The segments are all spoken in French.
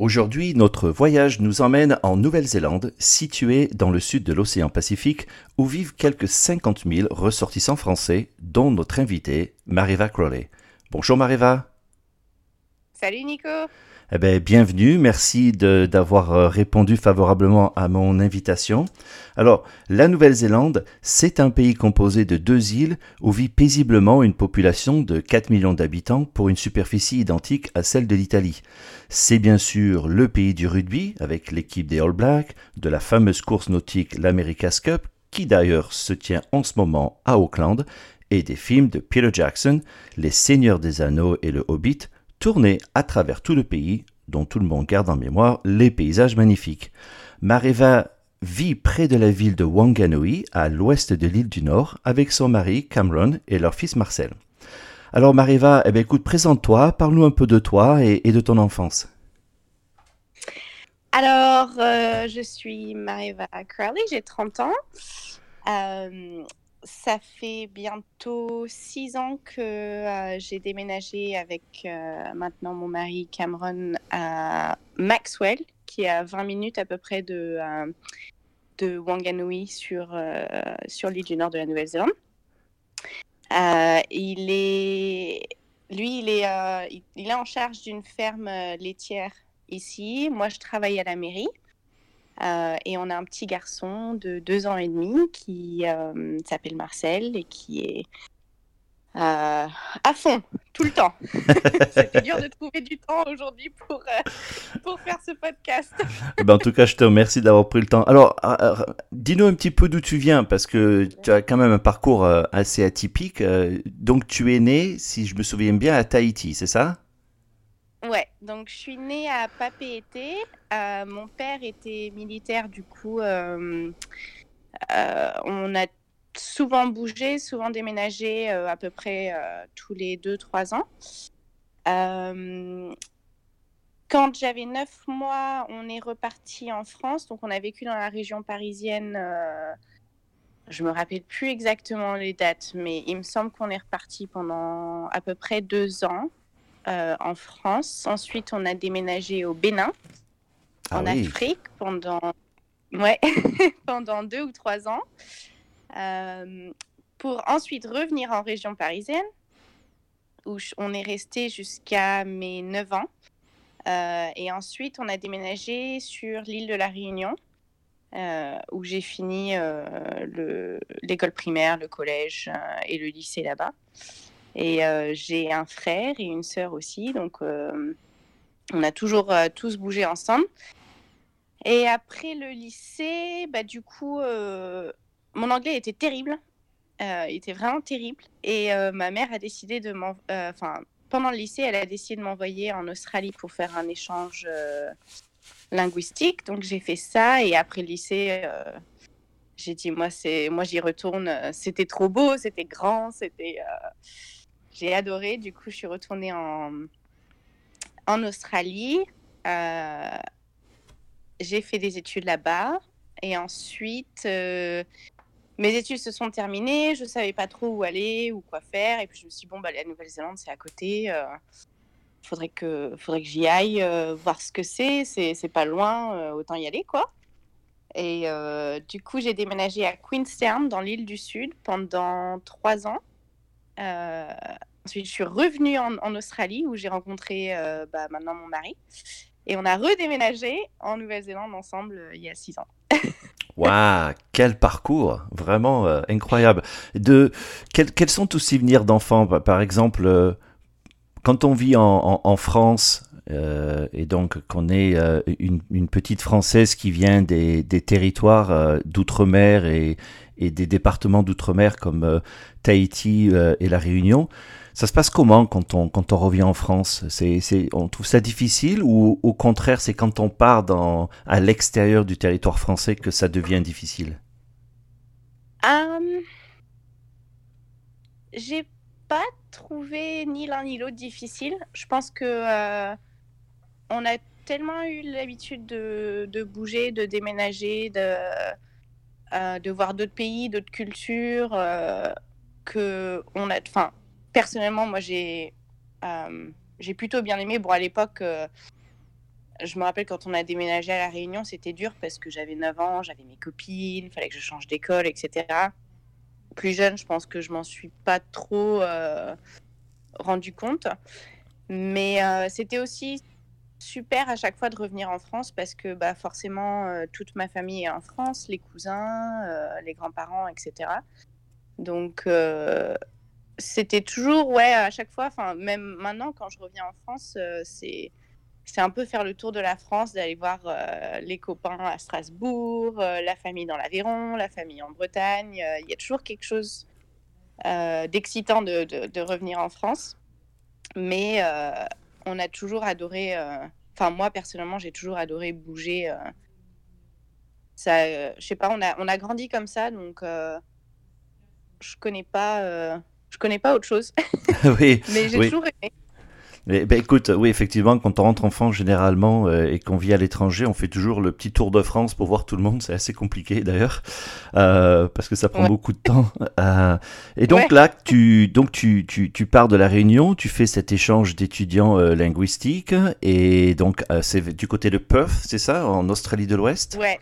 Aujourd'hui, notre voyage nous emmène en Nouvelle-Zélande, située dans le sud de l'océan Pacifique, où vivent quelques 50 000 ressortissants français, dont notre invitée, Mariva Crowley. Bonjour Mariva. Salut Nico. Eh bien, bienvenue, merci d'avoir euh, répondu favorablement à mon invitation. Alors, la Nouvelle-Zélande, c'est un pays composé de deux îles où vit paisiblement une population de 4 millions d'habitants pour une superficie identique à celle de l'Italie. C'est bien sûr le pays du rugby avec l'équipe des All Blacks, de la fameuse course nautique l'America's Cup, qui d'ailleurs se tient en ce moment à Auckland, et des films de Peter Jackson, Les Seigneurs des Anneaux et Le Hobbit, tournée à travers tout le pays, dont tout le monde garde en mémoire les paysages magnifiques. Mareva vit près de la ville de Wanganui, à l'ouest de l'île du Nord, avec son mari Cameron et leur fils Marcel. Alors Mareva, eh bien, écoute, présente-toi, parle-nous un peu de toi et, de ton enfance. Alors, euh, je suis Mareva Crowley, j'ai 30 ans. Euh, ça fait bientôt six ans que euh, j'ai déménagé avec euh, maintenant mon mari Cameron à Maxwell, qui est à 20 minutes à peu près de, euh, de Wanganui sur, sur l'île du nord de la Nouvelle-Zélande. il est, lui, il est, il est en charge d'une ferme laitière ici. Moi, je travaille à la mairie. Euh, et on a un petit garçon de deux ans et demi qui euh, s'appelle Marcel et qui est euh, à fond tout le temps. C'était dur de trouver du temps aujourd'hui pour, pour faire ce podcast. ben, en tout cas, je te remercie d'avoir pris le temps. Alors, dis-nous un petit peu d'où tu viens, parce que tu as quand même un parcours assez atypique. donc, tu es né, si je me souviens bien, à Tahiti, c'est ça? Ouais, donc je suis née à Papeete. Euh, mon père était militaire, du coup, euh, euh, on a souvent bougé, souvent déménagé à peu près tous les 2-3 ans. quand j'avais 9 mois, on est reparti en France, donc on a vécu dans la région parisienne. je me rappelle plus exactement les dates, mais il me semble qu'on est reparti pendant à peu près deux ans. Euh, en France. Ensuite, on a déménagé au Bénin, ah en Afrique, pendant, ouais, pendant deux ou trois ans, euh, pour ensuite revenir en région parisienne, où on est resté jusqu'à mes 9 ans. Euh, et ensuite, on a déménagé sur l'île de la Réunion, où j'ai fini l'école primaire, le collège et le lycée là-bas. Et euh, j'ai un frère et une sœur aussi, donc euh, on a toujours euh, tous bougé ensemble. Et après le lycée, bah, du coup, mon anglais était terrible. il était vraiment terrible. Et ma mère a décidé de m'envoyer. Enfin, pendant le lycée, elle a décidé de m'envoyer en Australie pour faire un échange linguistique. Donc j'ai fait ça. Et après le lycée, j'ai dit moi, moi j'y retourne. C'était trop beau, c'était grand, c'était j'ai adoré. Du coup, je suis retournée en, en Australie. Euh, j'ai fait des études là-bas. Et ensuite, euh, mes études se sont terminées, je savais pas trop où aller ou quoi faire, et puis je me suis dit, bon, bah, la Nouvelle-Zélande, c'est à côté, il faudrait que, faudrait que j'y aille voir ce que c'est, c'est pas loin, autant y aller, quoi. Et du coup, j'ai déménagé à Queenstown, dans l'île du Sud, pendant trois ans. Ensuite, je suis revenue en, Australie, où j'ai rencontré bah, maintenant mon mari. Et on a redéménagé en Nouvelle-Zélande ensemble il y a six ans. Waouh, quel parcours, vraiment euh, incroyable. De quels sont tous souvenirs d'enfants, par exemple, euh, quand on vit en, France euh, et donc qu'on est une, petite française qui vient des, territoires d'outre-mer et, des départements d'outre-mer comme Tahiti et la Réunion. Ça se passe comment quand on, quand on revient en France? On trouve ça difficile ou au contraire c'est quand on part à l'extérieur du territoire français que ça devient difficile? Um, J'ai pas trouvé ni l'un ni l'autre difficile. Je pense que euh, on a tellement eu l'habitude de, bouger, de déménager, de, euh, de voir d'autres pays, d'autres cultures, euh, que on a, personnellement, moi, j'ai euh, j'ai plutôt bien aimé. Bon, à l'époque, euh, je me rappelle quand on a déménagé à La Réunion, c'était dur parce que j'avais 9 ans, j'avais mes copines, il fallait que je change d'école, etc. Plus jeune, je pense que je m'en suis pas trop euh, rendu compte. Mais c'était aussi super à chaque fois de revenir en France parce que bah, forcément, toute ma famille est en France, les cousins, les grands-parents, etc. Donc, c'était toujours, ouais, à chaque fois, enfin, même maintenant, quand je reviens en France, euh, c'est c'est un peu faire le tour de la France, d'aller voir euh, les copains à Strasbourg, euh, la famille dans l'Aveyron, la famille en Bretagne. Il y a toujours quelque chose d'excitant de, de, revenir en France. Mais on a toujours adoré, enfin moi personnellement, j'ai toujours adoré bouger. ça, je sais pas, on a, on a grandi comme ça, donc je connais pas je connais pas autre chose. oui. Mais j'ai toujours aimé. Mais, ben, écoute, oui, effectivement, quand on rentre en France généralement euh, et qu'on vit à l'étranger, on fait toujours le petit tour de France pour voir tout le monde. C'est assez compliqué d'ailleurs, euh, parce que ça prend beaucoup de temps. Euh, et donc là, tu, donc tu, tu, tu, pars de la Réunion, tu fais cet échange d'étudiants linguistiques, et donc c'est du côté de Perth, c'est ça, en Australie de l'Ouest? Ouais.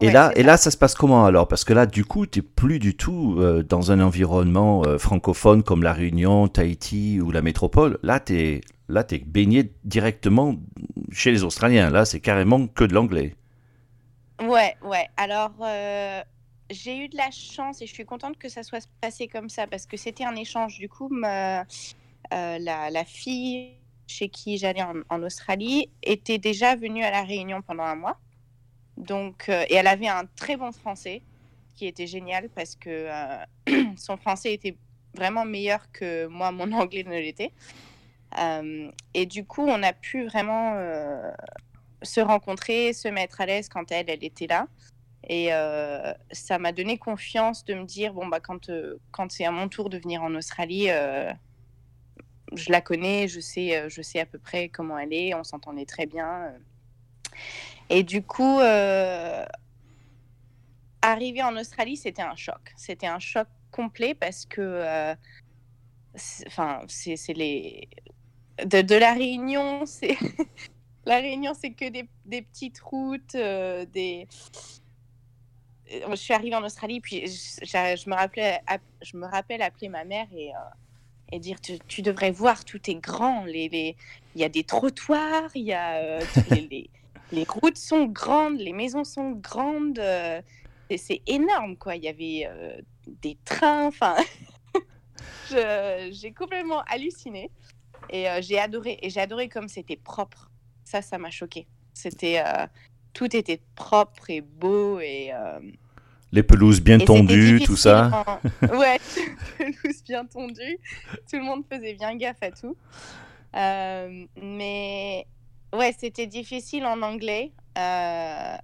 Et, là, et là, ça se passe comment alors? Parce que là, du coup, tu n'es plus du tout euh, dans un environnement euh, francophone comme la Réunion, Tahiti ou la métropole. Là, tu es, là, es baigné directement chez les Australiens. Là, c'est carrément que de l'anglais. Ouais, ouais. Alors, euh, j'ai eu de la chance et je suis contente que ça soit passé comme ça parce que c'était un échange. Du coup, la, la, fille chez qui j'allais en, en Australie était déjà venue à la Réunion pendant un mois. Donc, euh, et elle avait un très bon français, qui était génial parce que euh, son français était vraiment meilleur que moi, mon anglais ne l'était. Euh, et du coup, on a pu vraiment se rencontrer, se mettre à l'aise quand elle, elle était là. Et ça m'a donné confiance de me dire, bon, bah, quand, quand c'est à mon tour de venir en Australie, je la connais, je sais, je sais à peu près comment elle est, on s'entendait très bien. Et du coup, euh, arriver en Australie, c'était un choc. C'était un choc complet parce que, euh, c'est les de, la Réunion, c'est la Réunion, c'est que des, petites routes, euh, des. Je suis arrivée en Australie, puis je, me rappelais, je me rappelle appeler ma mère et et dire tu, devrais voir tout est grand les, il y a des trottoirs il y a les routes sont grandes, les maisons sont grandes. Euh, c'est énorme, quoi. Il y avait euh, des trains. Enfin, j'ai complètement halluciné. Et euh, j'ai adoré. Et j'ai adoré comme c'était propre. Ça, ça m'a choqué. C'était tout était propre et beau et les pelouses bien tondues, tout ça. Ouais, pelouses bien tondues. Tout le monde faisait bien gaffe à tout. mais Ouais, c'était difficile en anglais. Euh,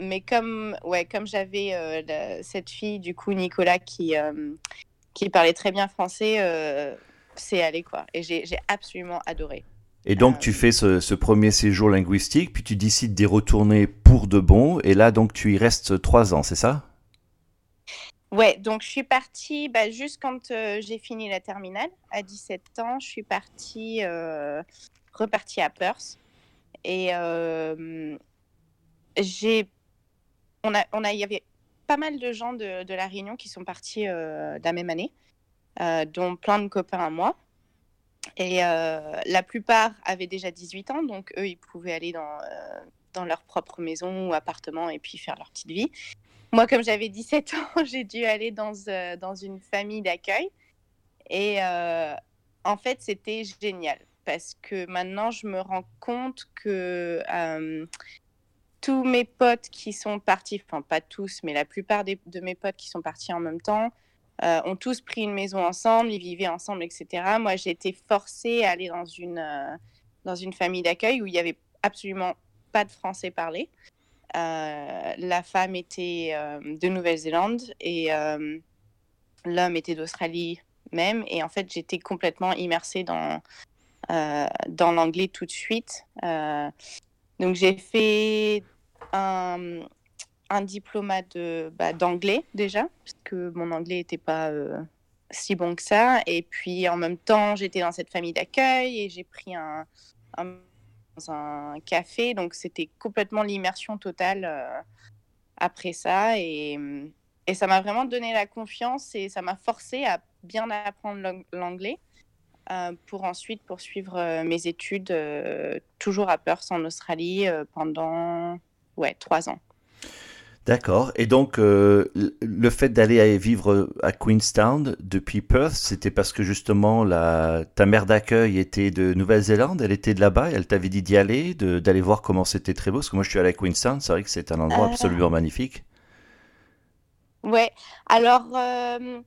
mais comme, ouais, comme j'avais euh, cette fille, du coup, Nicolas, qui, euh, qui parlait très bien français, c'est allé, quoi. Et j'ai absolument adoré. Et donc, tu fais ce, ce, premier séjour linguistique, puis tu décides d'y retourner pour de bon. Et là, donc, tu y restes trois ans, c'est ça? Ouais, donc je suis partie bah, juste quand j'ai fini la terminale. À 17 ans, je suis partie, repartie à Perth. Et j'ai, on a, on a, il y avait pas mal de gens de, de la Réunion qui sont partis la même année, dont plein de copains à moi. Et la plupart avaient déjà 18 ans, donc eux, ils pouvaient aller dans, dans leur propre maison ou appartement et puis faire leur petite vie. Moi, comme j'avais 17 ans, j'ai dû aller dans, dans une famille d'accueil. Et en fait, c'était génial parce que maintenant, je me rends compte que tous mes potes qui sont partis, enfin pas tous, mais la plupart de mes potes qui sont partis en même temps, euh, ont tous pris une maison ensemble, ils vivaient ensemble, etc. Moi, j'ai été forcée à aller dans une, euh, dans une famille d'accueil où il n'y avait absolument pas de français parlé. Euh, la femme était de Nouvelle-Zélande et l'homme était d'Australie même. Et en fait, j'étais complètement immersée dans, dans l'anglais tout de suite. donc, j'ai fait un, diplôme bah, d'anglais déjà, parce que mon anglais n'était pas euh, si bon que ça. Et puis en même temps, j'étais dans cette famille d'accueil et j'ai pris un, café. Donc c'était complètement l'immersion totale euh, après ça. Et, et ça m'a vraiment donné la confiance et ça m'a forcé à bien apprendre l'anglais. Euh, pour ensuite poursuivre mes études toujours à Perth en Australie pendant ouais, trois ans. D'accord. Et donc, euh, le fait d'aller vivre à Queenstown depuis Perth, c'était parce que justement la, ta mère d'accueil était de Nouvelle-Zélande, elle était de là-bas, elle t'avait dit d'y aller, d'aller voir comment c'était très beau. Parce que moi, je suis allé à Queenstown, c'est vrai que c'est un endroit euh. absolument magnifique. Ouais. Alors, euh,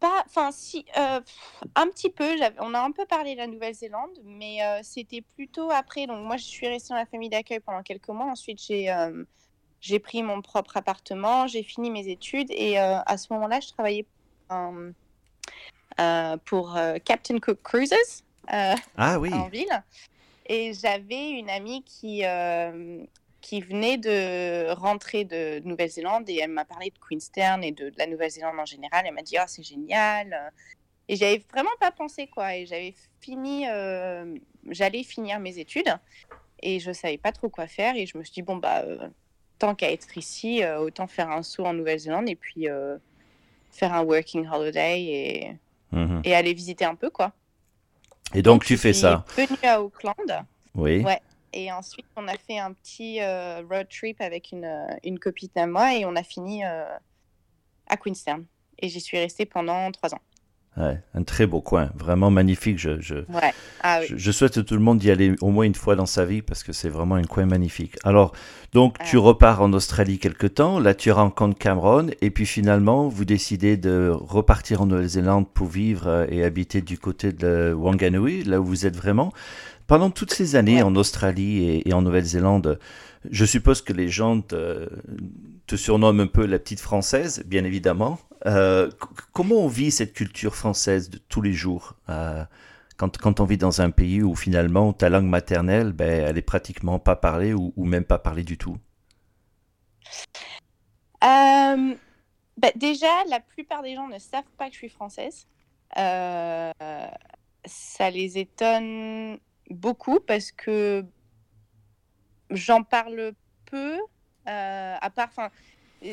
pas, enfin, si, un petit peu. On a un peu parlé de la Nouvelle-Zélande, mais c'était plutôt après. Donc, moi, je suis restée dans la famille d'accueil pendant quelques mois. Ensuite, j'ai j'ai pris mon propre appartement, j'ai fini mes études et euh, à ce moment-là, je travaillais euh, pour euh, Captain Cook Cruises ah, oui. en ville. Et j'avais une amie qui, qui venait de rentrer de Nouvelle-Zélande et elle m'a parlé de Queenstown et de, la Nouvelle-Zélande en général. Elle m'a dit, oh, c'est génial. Et j'avais vraiment pas pensé quoi. Et j'avais fini, j'allais finir mes études et je savais pas trop quoi faire. Et je me suis dit, bon, bah tant qu'à être ici, euh, autant faire un saut en Nouvelle-Zélande et puis euh, faire un working holiday et, mhm. et aller visiter un peu, quoi. Et donc, tu fais ça venu à Auckland. Oui. Ouais. Et ensuite, on a fait un petit euh, road trip avec une, une copine à moi et on a fini à Queenstown. Et j'y suis restée pendant trois ans un très beau coin, vraiment magnifique. Je, je, ah je, souhaite à tout le monde d'y aller au moins une fois dans sa vie parce que c'est vraiment un coin magnifique. Alors, donc, tu repars en Australie quelque temps, là tu rencontres Cameron et puis finalement, vous décidez de repartir en Nouvelle-Zélande pour vivre euh, et habiter du côté de Wanganui, là où vous êtes vraiment. Pendant toutes ces années en Australie et, en Nouvelle-Zélande, je suppose que les gens te, te surnomment un peu la petite française, bien évidemment. Euh, comment on vit cette culture française de tous les jours euh, quand, quand, on vit dans un pays où finalement ta langue maternelle, ben, elle est pratiquement pas parlée ou, même pas parlée du tout? Euh, ben, Déjà, la plupart des gens ne savent pas que je suis française. ça les étonne beaucoup parce que j'en parle peu. à part,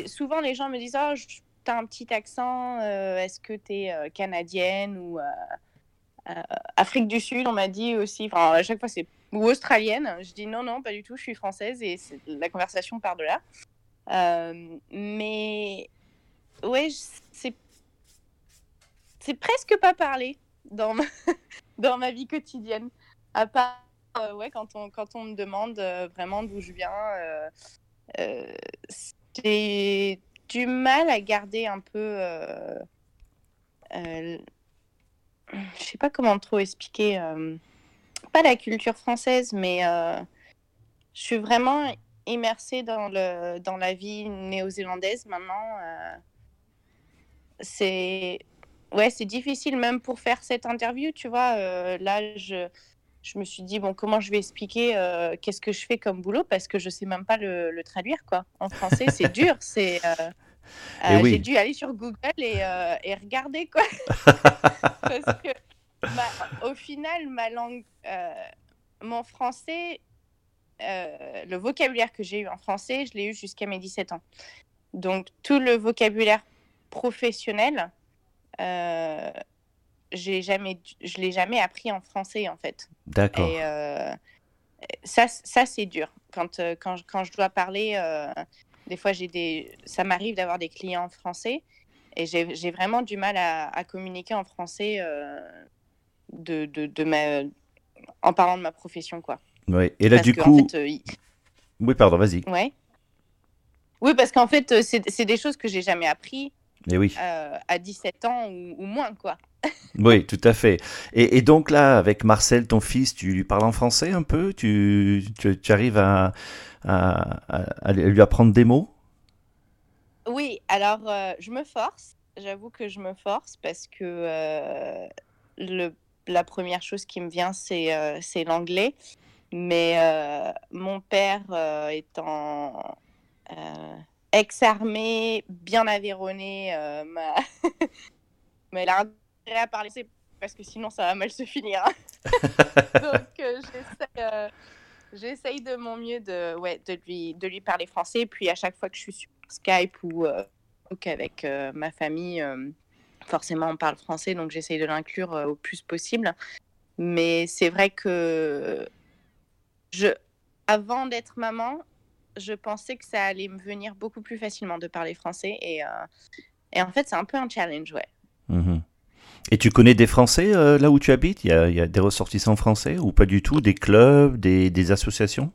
souvent les gens me disent oh, un petit accent, euh, est-ce que tu es euh, canadienne ou euh, Afrique du Sud, on m'a dit aussi, enfin à chaque fois c'est ou australienne. Je dis non, non, pas du tout, je suis française et la conversation part de là. mais ouais, c'est presque pas parler dans ma, dans ma vie quotidienne. À part ouais, quand, on, quand on me demande vraiment d'où je viens, c'est du mal à garder un peu. Euh, euh, je sais pas comment trop expliquer. Euh, pas la culture française, mais je suis vraiment immersée dans, le, dans la vie néo-zélandaise maintenant. c'est ouais, c'est difficile même pour faire cette interview, tu vois. là, je, je me suis dit, bon, comment je vais expliquer qu'est-ce que je fais comme boulot? Parce que je sais même pas le, traduire, quoi. En français, c'est dur. C'est Euh, j'ai dû aller sur Google et, et regarder quoi. Parce que au final, ma langue, mon français, le vocabulaire que j'ai eu en français, je l'ai eu jusqu'à mes 17 ans. Donc tout le vocabulaire professionnel, euh, j'ai jamais, je l'ai jamais appris en français en fait. D'accord. Et euh, ça, ça c'est dur. Quand, euh, quand, quand, je dois parler, euh, des fois j'ai des, ça m'arrive d'avoir des clients en français et j'ai vraiment du mal à, à communiquer en français de, de, de, ma, en parlant de ma profession quoi. Oui. Et là du coup. Oui, pardon, vas-y. Ouais. Oui, parce qu'en fait, c'est des choses que j'ai jamais appris et oui. Euh, à 17 ans ou, moins, quoi. oui, tout à fait. Et, donc là, avec Marcel, ton fils, tu lui parles en français un peu? Tu, tu, arrives à, à, lui apprendre des mots? Oui, alors euh, je me force. J'avoue que je me force parce que euh, le, la première chose qui me vient, c'est c'est l'anglais. Mais mon père étant ex-armée, bien avéronné, euh, ma... mais elle a intérêt à parler parce que sinon ça va mal se finir. Hein. Donc euh, euh, j'essaye de mon mieux de, ouais, de, lui, de lui parler français. Puis à chaque fois que je suis sur Skype ou avec ma famille, forcément on parle français, donc j'essaye de l'inclure au plus possible. Mais c'est vrai que je, avant d'être maman, je pensais que ça allait me venir beaucoup plus facilement de parler français. Et, euh, et en fait, c'est un peu un challenge, ouais. Mhm. Et tu connais des Français euh, là où tu habites? Il y, a, il y, a, des ressortissants français ou pas du tout? Des clubs, des, des associations?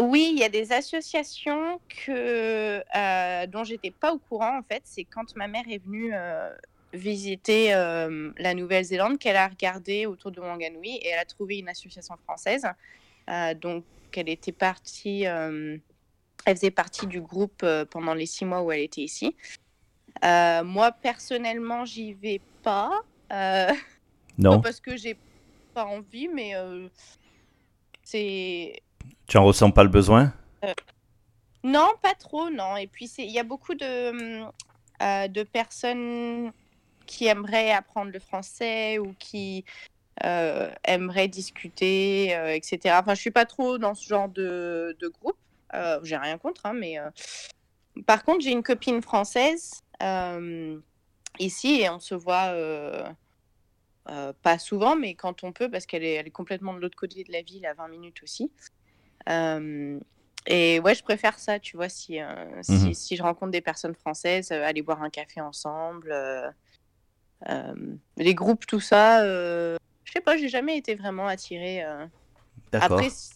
Oui, il y a des associations que, euh, dont j'étais pas au courant en fait. C'est quand ma mère est venue euh, visiter la Nouvelle-Zélande qu'elle a regardé autour de Wanganui et elle a trouvé une association française. Donc elle était partie, euh, elle faisait partie du groupe euh, pendant les six mois où elle était ici. Euh, moi, personnellement, j'y vais pas. non. Pas parce que j'ai pas envie, mais c'est. Tu en ressens pas le besoin? Non, pas trop, non. Et puis, il y a beaucoup de, de personnes qui aimeraient apprendre le français ou qui euh, aimerait discuter, euh, etc. Enfin, je suis pas trop dans ce genre de, de groupe. Euh, j'ai rien contre, hein, mais par contre, j'ai une copine française ici et on se voit pas souvent, mais quand on peut, parce qu'elle est, elle est complètement de l'autre côté de la ville, à 20 minutes aussi. et ouais, je préfère ça, tu vois, si, mmh si, je rencontre des personnes françaises, aller boire un café ensemble. les groupes, tout ça, sais pas, j'ai jamais été vraiment attirée. Euh. Après, si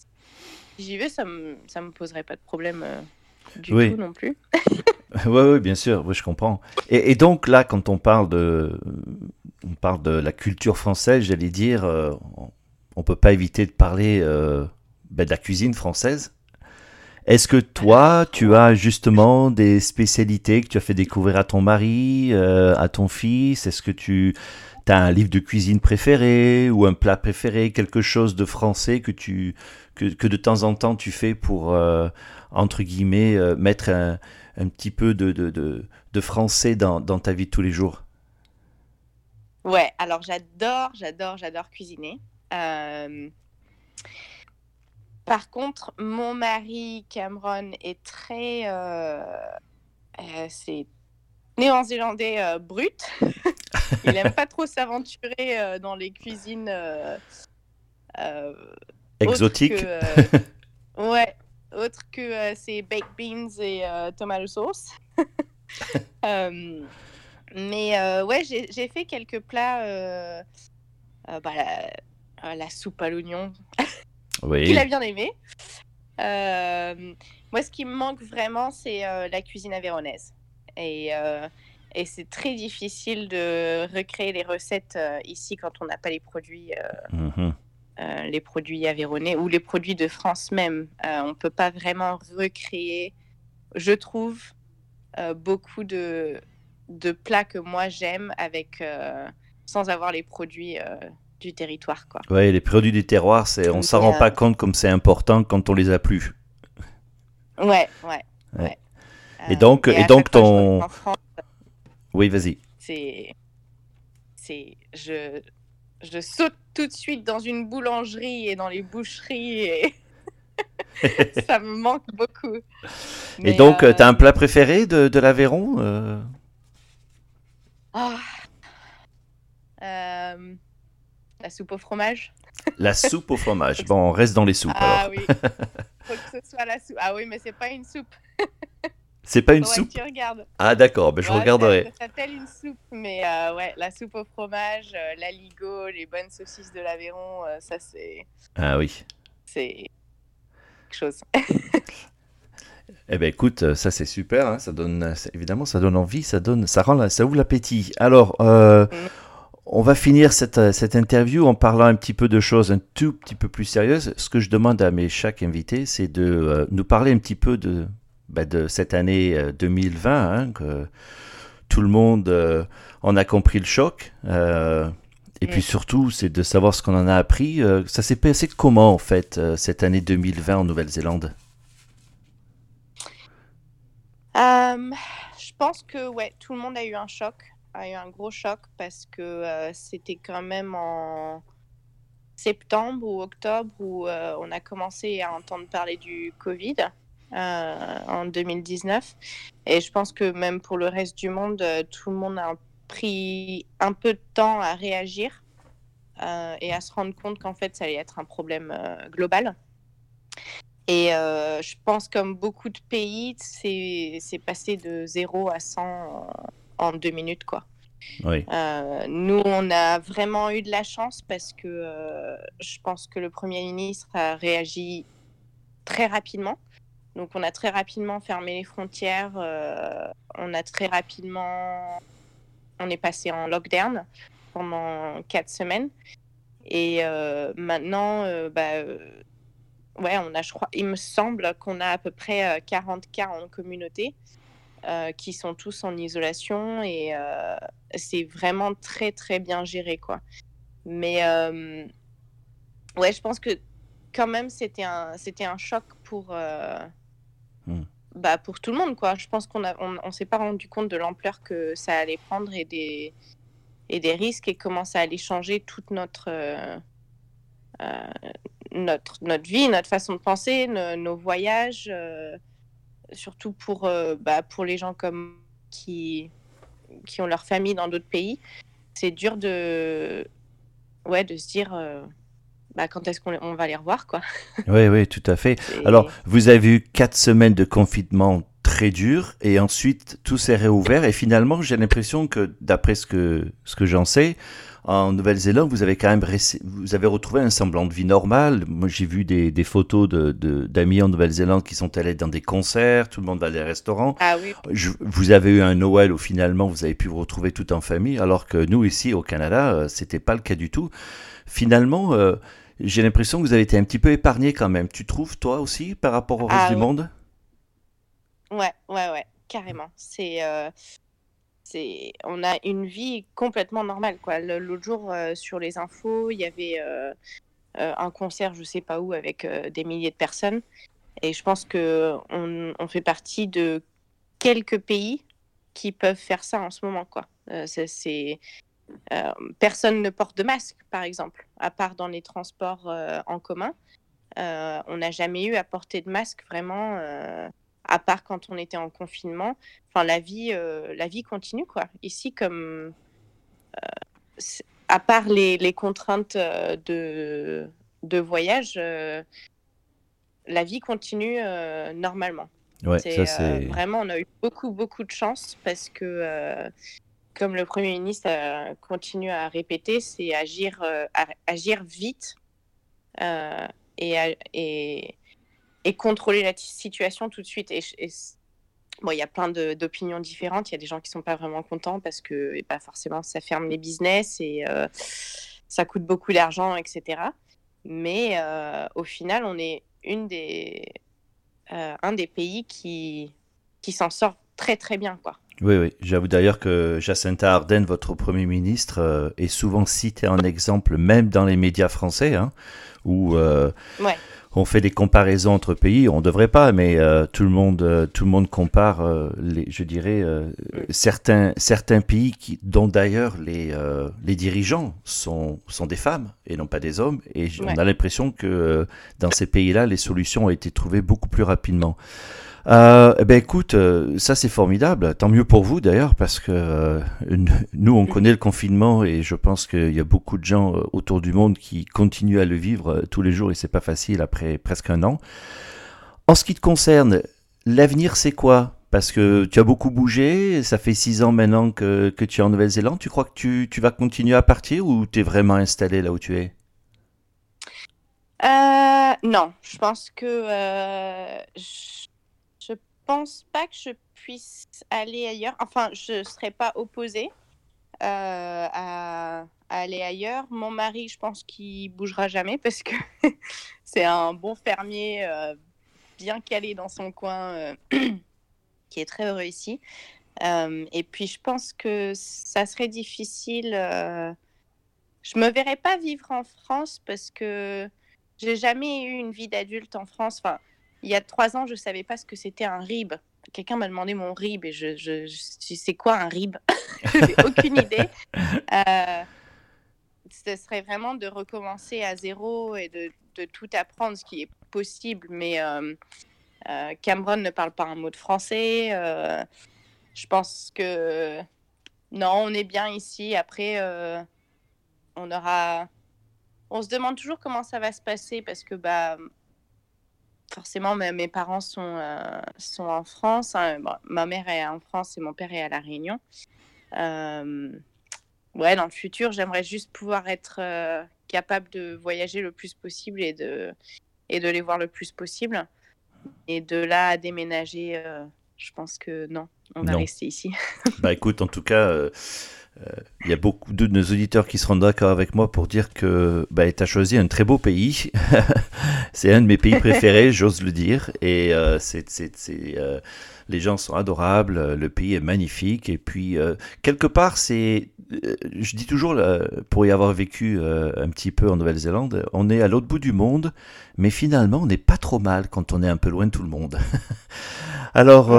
j'y vais, ça me, ça me poserait pas de problème euh, du tout non plus. oui, oui, bien sûr, oui, je comprends. Et, donc là, quand on parle de, on parle de la culture française, j'allais dire, euh, on peut pas éviter de parler ben, de la cuisine française. Est-ce que toi, tu as justement des spécialités que tu as fait découvrir à ton mari, à ton fils? Est-ce que tu tu as un livre de cuisine préféré ou un plat préféré, quelque chose de français que tu que, de temps en temps tu fais pour euh, entre guillemets euh, mettre un, un, petit peu de, de, de, de français dans, dans, ta vie de tous les jours? Ouais, alors j'adore, j'adore, j'adore cuisiner. Euh, par contre, mon mari Cameron est très, c'est néo-zélandais brut. il aime pas trop s'aventurer euh, dans les cuisines euh, euh, exotiques. ouais, autre que ces baked beans et tomato sauce. mais ouais, j'ai fait quelques plats. Bah, la, soupe à l'oignon. oui. Il a bien aimé. moi, ce qui me manque vraiment, c'est la cuisine avéronaise. Et et c'est très difficile de recréer les recettes euh, ici quand on n'a pas les produits, euh, euh, les produits aveyronnais ou les produits de France même. on ne peut pas vraiment recréer, je trouve, beaucoup de, de plats que moi j'aime avec sans avoir les produits du territoire. Quoi. Ouais, les produits du terroir, c'est, on s'en rend pas compte comme c'est important quand on les a plus. Ouais, ouais, ouais. Et donc, et, donc ton. oui, vas-y. C'est, c'est, je, je saute tout de suite dans une boulangerie et dans les boucheries et ça me manque beaucoup. et donc, euh, tu as un plat préféré de, de l'Aveyron euh? ah. euh... La soupe au fromage. La soupe au fromage. Bon, on reste dans les soupes. Ah alors. oui. Faut que ce soit la soupe. Ah oui, mais c'est pas une soupe. C'est pas une soupe. Tu regardes. Ah d'accord, ben je regarderai. Ça s'appelle une soupe, mais euh, ouais, la soupe au fromage, euh, l'aligot, les bonnes saucisses de l'Aveyron, euh, ça c'est. Ah oui. C'est quelque chose. eh ben écoute, ça c'est super, hein, ça donne évidemment ça donne envie, ça donne, ça rend, ça ouvre l'appétit. Alors. Mm. On va finir cette, cette, interview en parlant un petit peu de choses un tout petit peu plus sérieuses. Ce que je demande à mes chaque invités, c'est de nous parler un petit peu de, bah, de cette année 2020, euh, hein, que tout le monde euh, en a compris le choc. Euh, et puis surtout, c'est de savoir ce qu'on en a appris. ça s'est passé comment, en fait, cette année 2020 en Nouvelle-Zélande? Je pense que ouais, tout le monde a eu un choc, a eu un gros choc parce que c'était quand même en septembre ou octobre où on a commencé à entendre parler du Covid. Euh, en 2019. Et je pense que même pour le reste du monde, euh, tout le monde a pris un peu de temps à réagir euh, et à se rendre compte qu'en fait, ça allait être un problème global. Et je pense comme beaucoup de pays, c'est passé de 0 à 100 en deux minutes. quoi. Oui. nous, on a vraiment eu de la chance parce que je pense que le Premier ministre a réagi très rapidement. Donc on a très rapidement fermé les frontières, euh, on a très rapidement, on est passé en lockdown pendant quatre semaines. Et euh, maintenant, euh, bah, ouais, on a, il me semble qu'on a à peu près 40 cas en communauté qui sont tous en isolation et c'est vraiment très très bien géré quoi. Mais ouais, je pense que quand même c'était un c'était un choc pour Hmm. bah, pour tout le monde. Quoi. Je pense qu'on ne on s'est pas rendu compte de l'ampleur que ça allait prendre et des, et des risques et comment ça allait changer toute notre, euh, euh, notre, notre vie, notre façon de penser, nos voyages, euh, surtout pour, bah, pour les gens comme qui, qui ont leur famille dans d'autres pays. C'est dur de, ouais, de se dire bah, quand est-ce qu'on va les revoir, quoi. Oui, oui, tout à fait. Alors, vous avez eu quatre semaines de confinement très dur et ensuite tout s'est réouvert et finalement j'ai l'impression que d'après ce que ce que j'en sais en Nouvelle-Zélande vous avez quand même vous avez retrouvé un semblant de vie normale moi j'ai vu des, des photos de d'amis en Nouvelle-Zélande qui sont allés dans des concerts tout le monde va à des restaurants ah oui vous avez eu un Noël où finalement vous avez pu vous retrouver tout en famille alors que nous ici au Canada euh, c'était pas le cas du tout finalement euh, j'ai l'impression que vous avez été un petit peu épargné quand même. Tu trouves, toi aussi, par rapport au reste ah du monde? Ouais, ouais, ouais, carrément. C'est. Euh, c'est, on a une vie complètement normale. Quoi. L'autre jour, euh, sur les infos, il y avait euh, un concert, je sais pas où, avec des milliers de personnes. Et je pense qu'on on fait partie de quelques pays qui peuvent faire ça en ce moment. Quoi. c'est, euh, personne ne porte de masque, par exemple, à part dans les transports euh, en commun. Euh, on n'a jamais eu à porter de masque vraiment, à part quand on était en confinement. Enfin, la vie, la vie continue, quoi. Ici, comme à part les, les contraintes de, de voyage, la vie continue normalement. Ouais, ça vraiment, on a eu beaucoup, beaucoup de chance parce que comme le Premier ministre continue à répéter, c'est agir, euh, agir vite euh, et, contrôler la situation tout de suite. Et, bon, il y a plein d'opinions différentes. Il y a des gens qui sont pas vraiment contents parce que pas forcément ça ferme les business et euh, ça coûte beaucoup d'argent, etc. Mais au final, on est un des pays qui, qui s'en sort très très bien quoi. Oui, oui. J'avoue d'ailleurs que Jacinta Ardern, votre Premier ministre, euh, est souvent cité en exemple, même dans les médias français, hein, où euh, on fait des comparaisons entre pays. On ne devrait pas, mais euh, tout, le monde, tout le monde compare, les, je dirais, certains, certains pays qui, dont d'ailleurs les, les dirigeants sont, sont des femmes et non pas des hommes. Et on a l'impression que dans ces pays-là, les solutions ont été trouvées beaucoup plus rapidement. Euh, eh ben écoute, euh, ça c'est formidable. Tant mieux pour vous d'ailleurs, parce que euh, nous on connaît le confinement et je pense qu'il y a beaucoup de gens autour du monde qui continuent à le vivre tous les jours et c'est pas facile après presque un an. En ce qui te concerne, l'avenir c'est quoi? Parce que tu as beaucoup bougé, ça fait six ans maintenant que, tu es en Nouvelle-Zélande. Tu crois que tu, vas continuer à partir ou tu es vraiment installé là où tu es? Non, je pense que pense pas que je puisse aller ailleurs. Enfin, je ne serais pas opposée euh, à, aller ailleurs. Mon mari, je pense qu'il bougera jamais parce que c'est un bon fermier euh, bien calé dans son coin euh, qui est très heureux ici. et puis, je pense que ça serait difficile. je me verrais pas vivre en France parce que j'ai jamais eu une vie d'adulte en France. Enfin, il y a trois ans, je ne savais pas ce que c'était un RIB. Quelqu'un m'a demandé mon RIB et je, je, sais quoi un RIB? Je aucune idée. Euh, ce serait vraiment de recommencer à zéro et de, de, tout apprendre, ce qui est possible. Mais euh, euh, Cameron ne parle pas un mot de français. je pense que non, on est bien ici. Après, on aura. On se demande toujours comment ça va se passer parce que bah forcément, mes parents sont, euh, sont en France. Hein. ma mère est en France et mon père est à La Réunion. Euh, ouais, dans le futur, j'aimerais juste pouvoir être euh, capable de voyager le plus possible et de, et de les voir le plus possible. Et de là à déménager, je pense que non, on va rester ici. bah écoute, en tout cas il euh, y a beaucoup de nos auditeurs qui seront d'accord avec moi pour dire que bah, tu as choisi un très beau pays. c'est un de mes pays préférés, j'ose le dire. Et euh, c'est, euh, les gens sont adorables, le pays est magnifique. Et puis, quelque part, c'est. je dis toujours, pour y avoir vécu un petit peu en Nouvelle-Zélande, on est à l'autre bout du monde, mais finalement, on n'est pas trop mal quand on est un peu loin de tout le monde. Alors.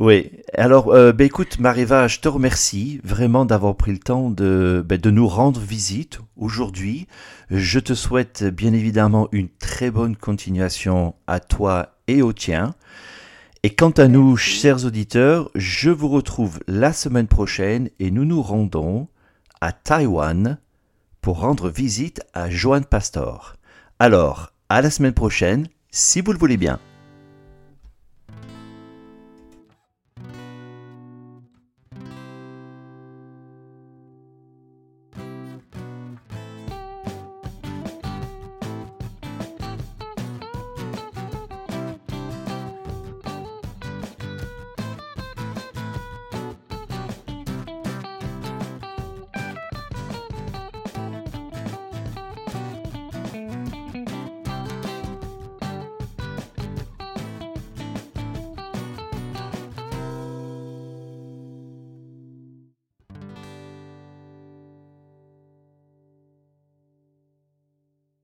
Oui, alors euh, bah, écoute Mariva, je te remercie vraiment d'avoir pris le temps de, bah, de nous rendre visite aujourd'hui. Je te souhaite bien évidemment une très bonne continuation à toi et au tien. Et quant à nous, chers auditeurs, je vous retrouve la semaine prochaine et nous nous rendons à Taïwan pour rendre visite à Joan Pastor. Alors, à la semaine prochaine, si vous le voulez bien.